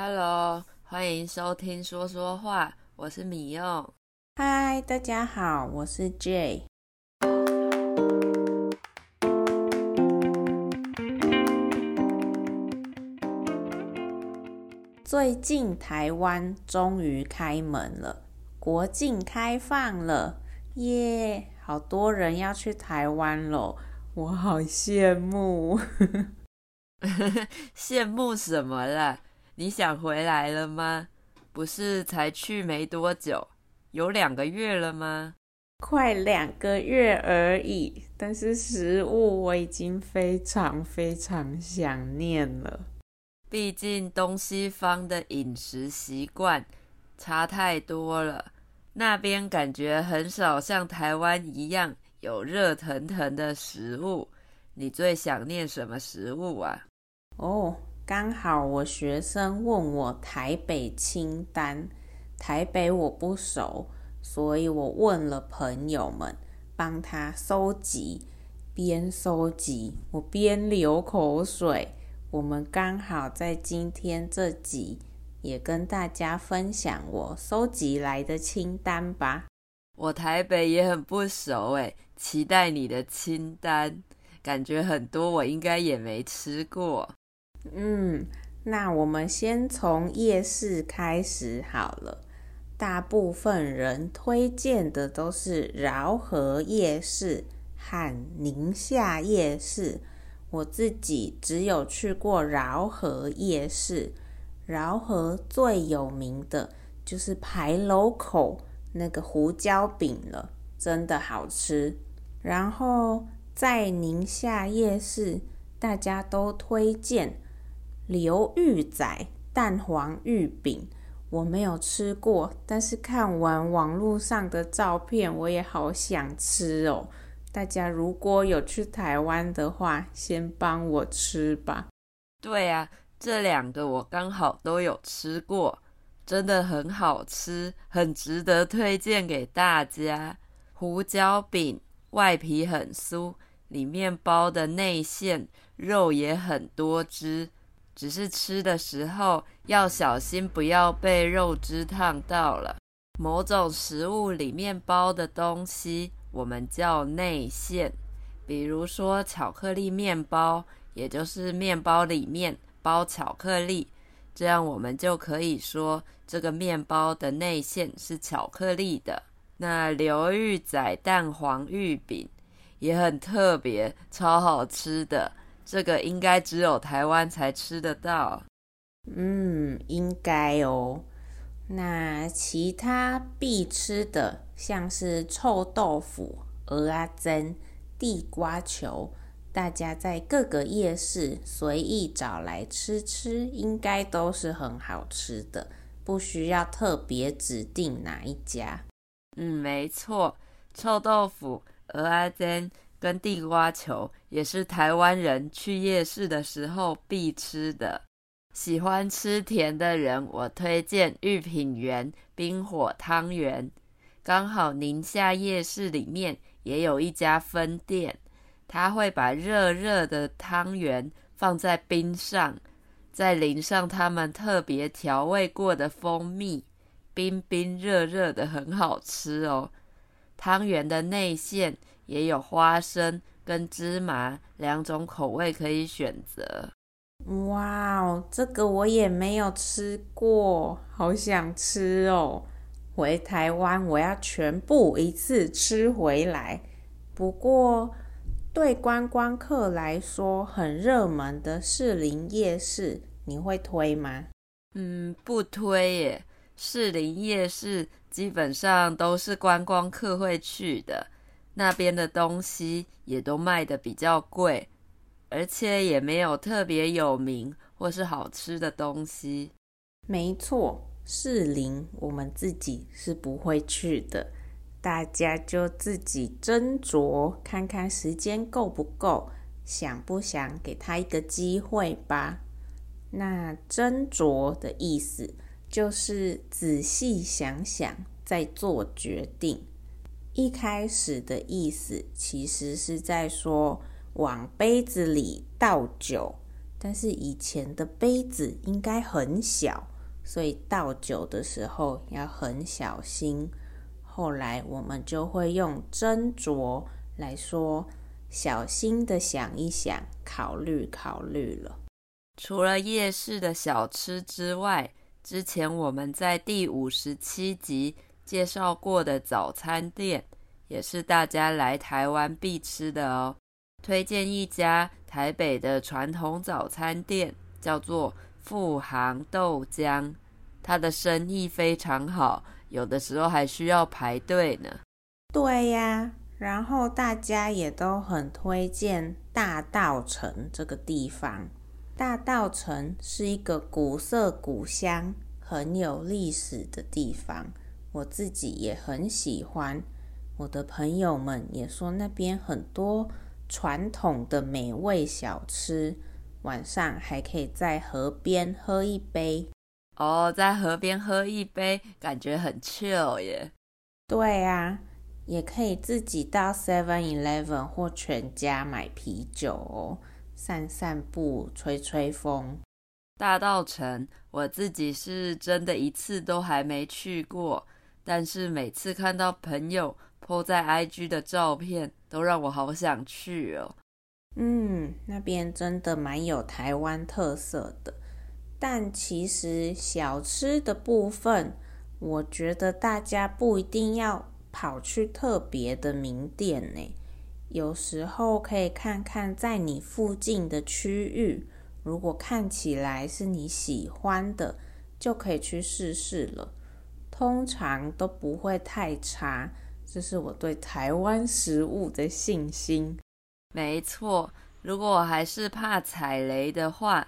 Hello，欢迎收听说说话，我是米用。嗨，大家好，我是 Jay。最近台湾终于开门了，国境开放了，耶！好多人要去台湾喽，我好羡慕。羡慕什么了？你想回来了吗？不是才去没多久，有两个月了吗？快两个月而已，但是食物我已经非常非常想念了。毕竟东西方的饮食习惯差太多了，那边感觉很少像台湾一样有热腾腾的食物。你最想念什么食物啊？哦。刚好我学生问我台北清单，台北我不熟，所以我问了朋友们，帮他收集。边收集我边流口水。我们刚好在今天这集也跟大家分享我收集来的清单吧。我台北也很不熟诶，期待你的清单，感觉很多我应该也没吃过。嗯，那我们先从夜市开始好了。大部分人推荐的都是饶河夜市和宁夏夜市。我自己只有去过饶河夜市。饶河最有名的就是牌楼口那个胡椒饼了，真的好吃。然后在宁夏夜市，大家都推荐。刘玉仔蛋黄玉饼，我没有吃过，但是看完网络上的照片，我也好想吃哦。大家如果有去台湾的话，先帮我吃吧。对啊，这两个我刚好都有吃过，真的很好吃，很值得推荐给大家。胡椒饼外皮很酥，里面包的内馅肉也很多汁。只是吃的时候要小心，不要被肉汁烫到了。某种食物里面包的东西，我们叫内馅。比如说巧克力面包，也就是面包里面包巧克力，这样我们就可以说这个面包的内馅是巧克力的。那刘玉仔蛋黄玉饼也很特别，超好吃的。这个应该只有台湾才吃得到。嗯，应该哦。那其他必吃的，像是臭豆腐、蚵仔煎、地瓜球，大家在各个夜市随意找来吃吃，应该都是很好吃的，不需要特别指定哪一家。嗯，没错，臭豆腐、蚵仔煎。跟地瓜球也是台湾人去夜市的时候必吃的。喜欢吃甜的人，我推荐御品园冰火汤圆。刚好宁夏夜市里面也有一家分店，他会把热热的汤圆放在冰上，再淋上他们特别调味过的蜂蜜，冰冰热热的，很好吃哦。汤圆的内馅。也有花生跟芝麻两种口味可以选择。哇哦，这个我也没有吃过，好想吃哦！回台湾我要全部一次吃回来。不过对观光客来说很热门的士林夜市，你会推吗？嗯，不推耶。士林夜市基本上都是观光客会去的。那边的东西也都卖的比较贵，而且也没有特别有名或是好吃的东西。没错，士林我们自己是不会去的，大家就自己斟酌看看时间够不够，想不想给他一个机会吧？那斟酌的意思就是仔细想想再做决定。一开始的意思其实是在说往杯子里倒酒，但是以前的杯子应该很小，所以倒酒的时候要很小心。后来我们就会用斟酌来说，小心的想一想，考虑考虑了。除了夜市的小吃之外，之前我们在第五十七集介绍过的早餐店，也是大家来台湾必吃的哦。推荐一家台北的传统早餐店，叫做富航豆浆，它的生意非常好，有的时候还需要排队呢。对呀，然后大家也都很推荐大稻城这个地方。大稻城是一个古色古香、很有历史的地方，我自己也很喜欢。我的朋友们也说那边很多传统的美味小吃，晚上还可以在河边喝一杯。哦，在河边喝一杯，感觉很 chill 耶。对啊，也可以自己到 Seven Eleven 或全家买啤酒哦。散散步，吹吹风。大道城，我自己是真的一次都还没去过，但是每次看到朋友 po 在 IG 的照片，都让我好想去哦。嗯，那边真的蛮有台湾特色的。但其实小吃的部分，我觉得大家不一定要跑去特别的名店呢。有时候可以看看在你附近的区域，如果看起来是你喜欢的，就可以去试试了。通常都不会太差，这是我对台湾食物的信心。没错，如果我还是怕踩雷的话，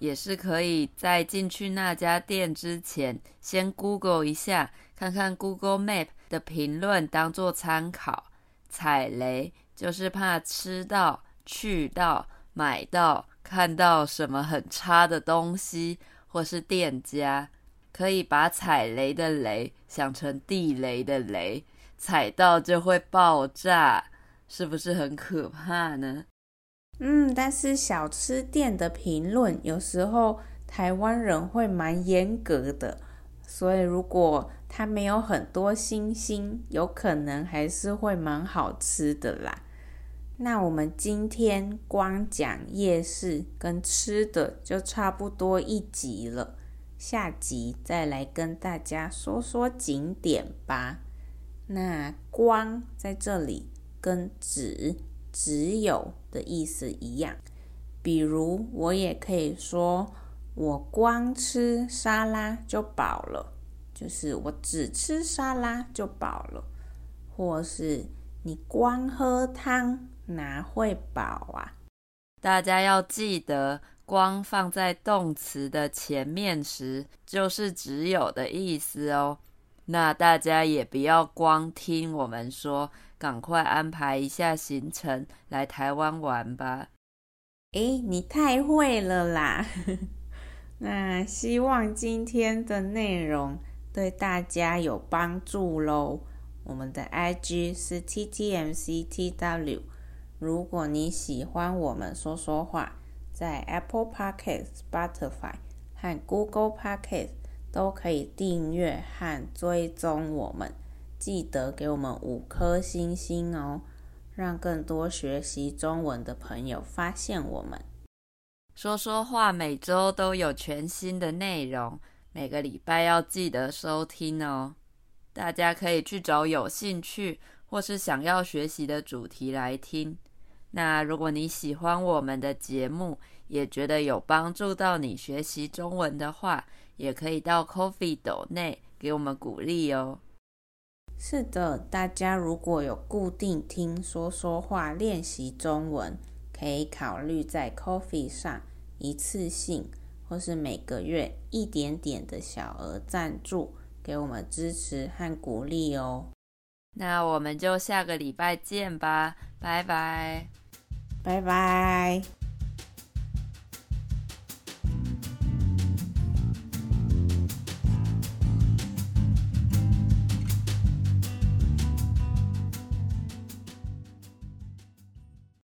也是可以在进去那家店之前，先 Google 一下，看看 Google Map 的评论当做参考，踩雷。就是怕吃到、去到、买到、看到什么很差的东西，或是店家，可以把踩雷的雷想成地雷的雷，踩到就会爆炸，是不是很可怕呢？嗯，但是小吃店的评论有时候台湾人会蛮严格的，所以如果它没有很多星星，有可能还是会蛮好吃的啦。那我们今天光讲夜市跟吃的就差不多一集了，下集再来跟大家说说景点吧。那光在这里跟只只有的意思一样，比如我也可以说我光吃沙拉就饱了，就是我只吃沙拉就饱了，或是你光喝汤。哪会饱啊？大家要记得，光放在动词的前面时，就是只有的意思哦。那大家也不要光听我们说，赶快安排一下行程来台湾玩吧。诶，你太会了啦！那希望今天的内容对大家有帮助喽。我们的 IG 是 TTMCTW。如果你喜欢我们说说话，在 Apple Podcast、Spotify 和 Google Podcast 都可以订阅和追踪我们，记得给我们五颗星星哦，让更多学习中文的朋友发现我们。说说话每周都有全新的内容，每个礼拜要记得收听哦。大家可以去找有兴趣或是想要学习的主题来听。那如果你喜欢我们的节目，也觉得有帮助到你学习中文的话，也可以到 Coffee 斗内给我们鼓励哦。是的，大家如果有固定听说说话练习中文，可以考虑在 Coffee 上一次性或是每个月一点点的小额赞助，给我们支持和鼓励哦。那我们就下个礼拜见吧，拜拜。拜拜。